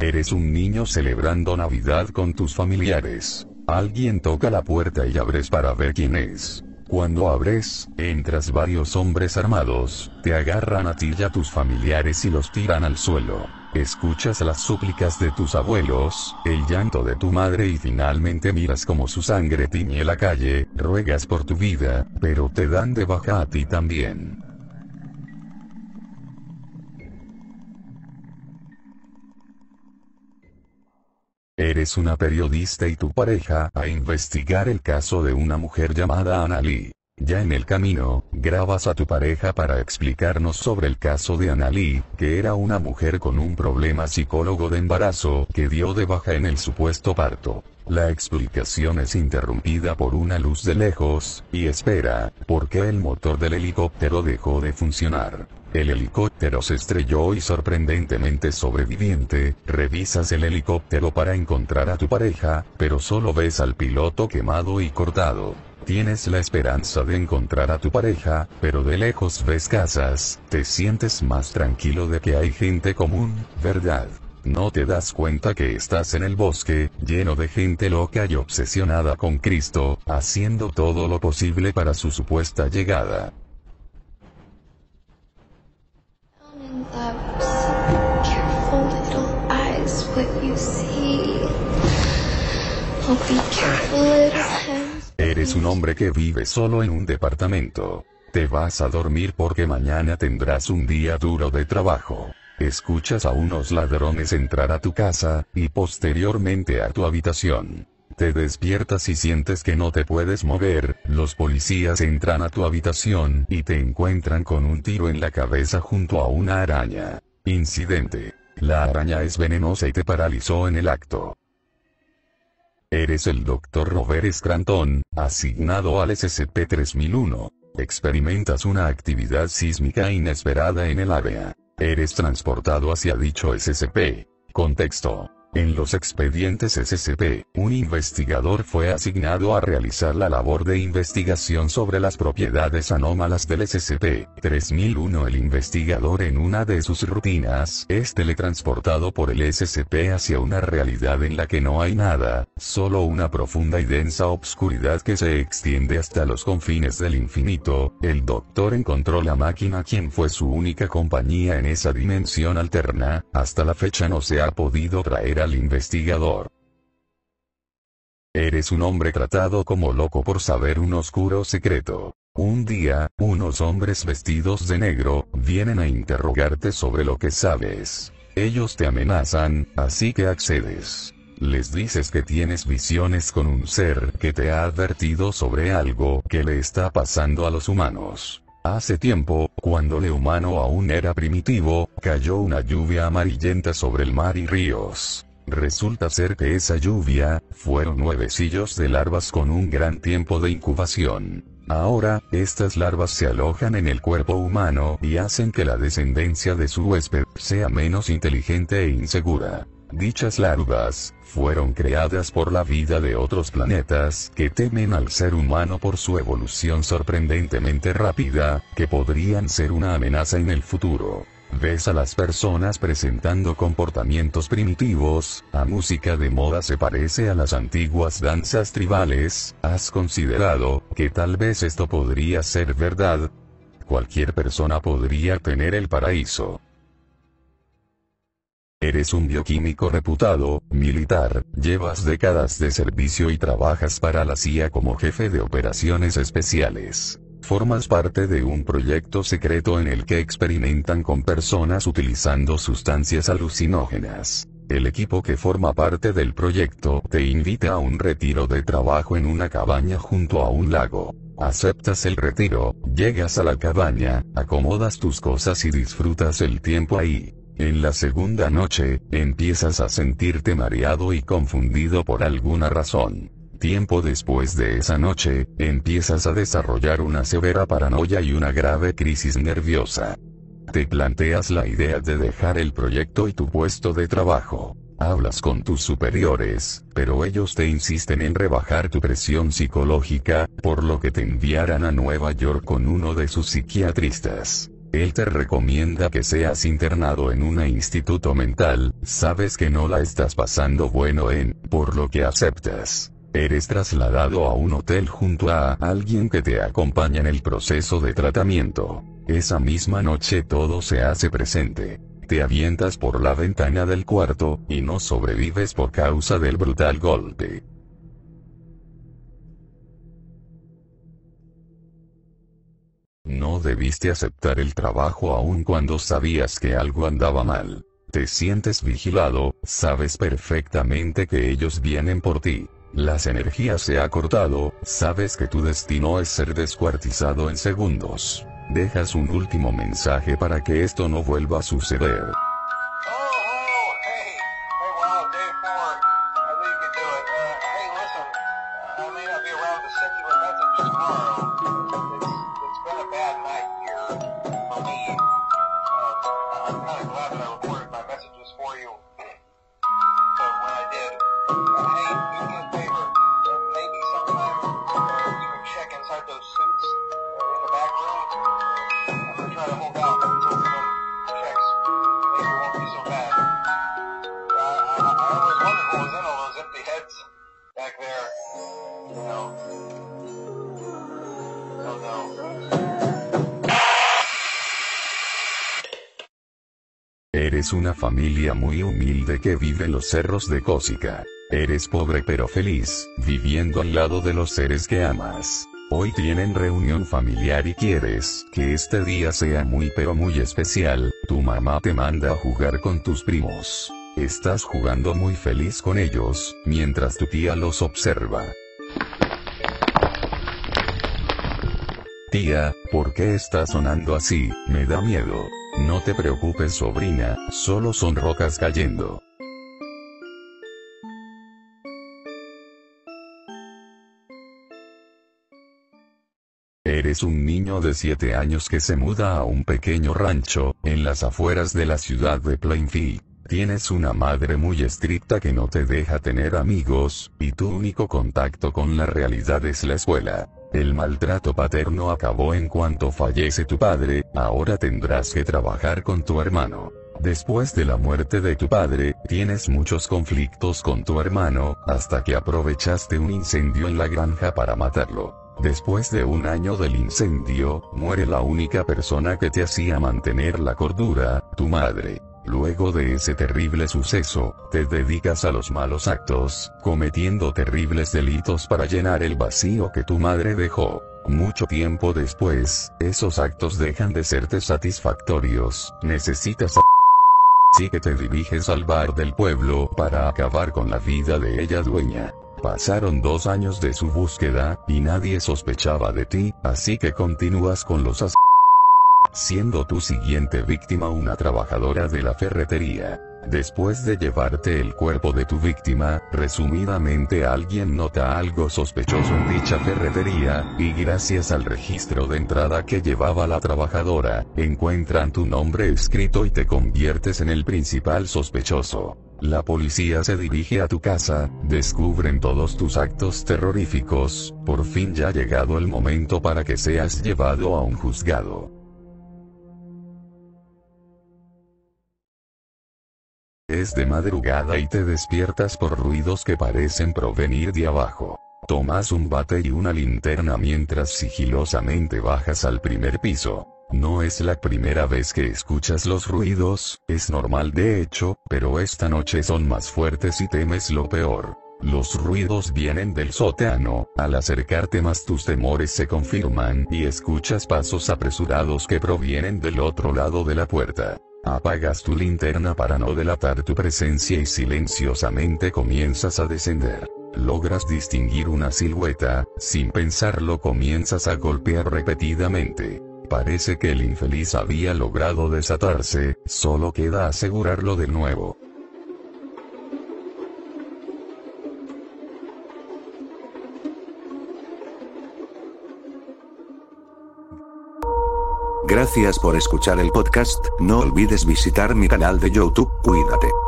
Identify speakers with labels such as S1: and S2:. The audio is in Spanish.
S1: Eres un niño celebrando Navidad con tus familiares. Alguien toca la puerta y abres para ver quién es. Cuando abres, entras varios hombres armados, te agarran a ti y a tus familiares y los tiran al suelo. Escuchas las súplicas de tus abuelos, el llanto de tu madre y finalmente miras como su sangre tiñe la calle, ruegas por tu vida, pero te dan de baja a ti también. Eres una periodista y tu pareja a investigar el caso de una mujer llamada Annalie. Ya en el camino, grabas a tu pareja para explicarnos sobre el caso de Annalie, que era una mujer con un problema psicólogo de embarazo que dio de baja en el supuesto parto. La explicación es interrumpida por una luz de lejos, y espera, porque el motor del helicóptero dejó de funcionar. El helicóptero se estrelló y sorprendentemente sobreviviente, revisas el helicóptero para encontrar a tu pareja, pero solo ves al piloto quemado y cortado. Tienes la esperanza de encontrar a tu pareja, pero de lejos ves casas, te sientes más tranquilo de que hay gente común, ¿verdad? No te das cuenta que estás en el bosque, lleno de gente loca y obsesionada con Cristo, haciendo todo lo posible para su supuesta llegada. Eres un hombre que vive solo en un departamento. Te vas a dormir porque mañana tendrás un día duro de trabajo. Escuchas a unos ladrones entrar a tu casa, y posteriormente a tu habitación. Te despiertas y sientes que no te puedes mover, los policías entran a tu habitación y te encuentran con un tiro en la cabeza junto a una araña. Incidente. La araña es venenosa y te paralizó en el acto. Eres el Dr. Robert Scranton, asignado al SCP-3001. Experimentas una actividad sísmica inesperada en el área. Eres transportado hacia dicho SCP. Contexto. En los expedientes SCP, un investigador fue asignado a realizar la labor de investigación sobre las propiedades anómalas del SCP-3001. El investigador en una de sus rutinas es teletransportado por el SCP hacia una realidad en la que no hay nada, solo una profunda y densa obscuridad que se extiende hasta los confines del infinito. El doctor encontró la máquina quien fue su única compañía en esa dimensión alterna, hasta la fecha no se ha podido traer al investigador. Eres un hombre tratado como loco por saber un oscuro secreto. Un día, unos hombres vestidos de negro, vienen a interrogarte sobre lo que sabes. Ellos te amenazan, así que accedes. Les dices que tienes visiones con un ser que te ha advertido sobre algo que le está pasando a los humanos. Hace tiempo, cuando el humano aún era primitivo, cayó una lluvia amarillenta sobre el mar y ríos. Resulta ser que esa lluvia, fueron nuevecillos de larvas con un gran tiempo de incubación. Ahora, estas larvas se alojan en el cuerpo humano y hacen que la descendencia de su huésped sea menos inteligente e insegura. Dichas larvas, fueron creadas por la vida de otros planetas, que temen al ser humano por su evolución sorprendentemente rápida, que podrían ser una amenaza en el futuro. Ves a las personas presentando comportamientos primitivos, a música de moda se parece a las antiguas danzas tribales, ¿has considerado que tal vez esto podría ser verdad? Cualquier persona podría tener el paraíso. Eres un bioquímico reputado, militar, llevas décadas de servicio y trabajas para la CIA como jefe de operaciones especiales. Formas parte de un proyecto secreto en el que experimentan con personas utilizando sustancias alucinógenas. El equipo que forma parte del proyecto te invita a un retiro de trabajo en una cabaña junto a un lago. Aceptas el retiro, llegas a la cabaña, acomodas tus cosas y disfrutas el tiempo ahí. En la segunda noche, empiezas a sentirte mareado y confundido por alguna razón. Tiempo después de esa noche, empiezas a desarrollar una severa paranoia y una grave crisis nerviosa. Te planteas la idea de dejar el proyecto y tu puesto de trabajo. Hablas con tus superiores, pero ellos te insisten en rebajar tu presión psicológica, por lo que te enviarán a Nueva York con uno de sus psiquiatristas. Él te recomienda que seas internado en un instituto mental, sabes que no la estás pasando bueno en, por lo que aceptas. Eres trasladado a un hotel junto a alguien que te acompaña en el proceso de tratamiento. Esa misma noche todo se hace presente. Te avientas por la ventana del cuarto, y no sobrevives por causa del brutal golpe. No debiste aceptar el trabajo aun cuando sabías que algo andaba mal. Te sientes vigilado, sabes perfectamente que ellos vienen por ti. Las energías se ha cortado, sabes que tu destino es ser descuartizado en segundos. Dejas un último mensaje para que esto no vuelva a suceder. Eres una familia muy humilde que vive en los cerros de Cósica. Eres pobre pero feliz, viviendo al lado de los seres que amas. Hoy tienen reunión familiar y quieres que este día sea muy pero muy especial, tu mamá te manda a jugar con tus primos. Estás jugando muy feliz con ellos, mientras tu tía los observa. Tía, ¿por qué está sonando así? Me da miedo. No te preocupes sobrina, solo son rocas cayendo. Eres un niño de 7 años que se muda a un pequeño rancho, en las afueras de la ciudad de Plainfield. Tienes una madre muy estricta que no te deja tener amigos, y tu único contacto con la realidad es la escuela. El maltrato paterno acabó en cuanto fallece tu padre, ahora tendrás que trabajar con tu hermano. Después de la muerte de tu padre, tienes muchos conflictos con tu hermano, hasta que aprovechaste un incendio en la granja para matarlo. Después de un año del incendio, muere la única persona que te hacía mantener la cordura, tu madre. Luego de ese terrible suceso, te dedicas a los malos actos, cometiendo terribles delitos para llenar el vacío que tu madre dejó. Mucho tiempo después, esos actos dejan de serte satisfactorios, necesitas a Así que te diriges al bar del pueblo para acabar con la vida de ella dueña. Pasaron dos años de su búsqueda, y nadie sospechaba de ti, así que continúas con los as siendo tu siguiente víctima una trabajadora de la ferretería. Después de llevarte el cuerpo de tu víctima, resumidamente alguien nota algo sospechoso en dicha ferretería, y gracias al registro de entrada que llevaba la trabajadora, encuentran tu nombre escrito y te conviertes en el principal sospechoso. La policía se dirige a tu casa, descubren todos tus actos terroríficos, por fin ya ha llegado el momento para que seas llevado a un juzgado. Es de madrugada y te despiertas por ruidos que parecen provenir de abajo. Tomas un bate y una linterna mientras sigilosamente bajas al primer piso. No es la primera vez que escuchas los ruidos, es normal de hecho, pero esta noche son más fuertes y temes lo peor. Los ruidos vienen del sótano, al acercarte más tus temores se confirman y escuchas pasos apresurados que provienen del otro lado de la puerta. Apagas tu linterna para no delatar tu presencia y silenciosamente comienzas a descender. Logras distinguir una silueta, sin pensarlo comienzas a golpear repetidamente. Parece que el infeliz había logrado desatarse, solo queda asegurarlo de nuevo.
S2: Gracias por escuchar el podcast, no olvides visitar mi canal de YouTube, cuídate.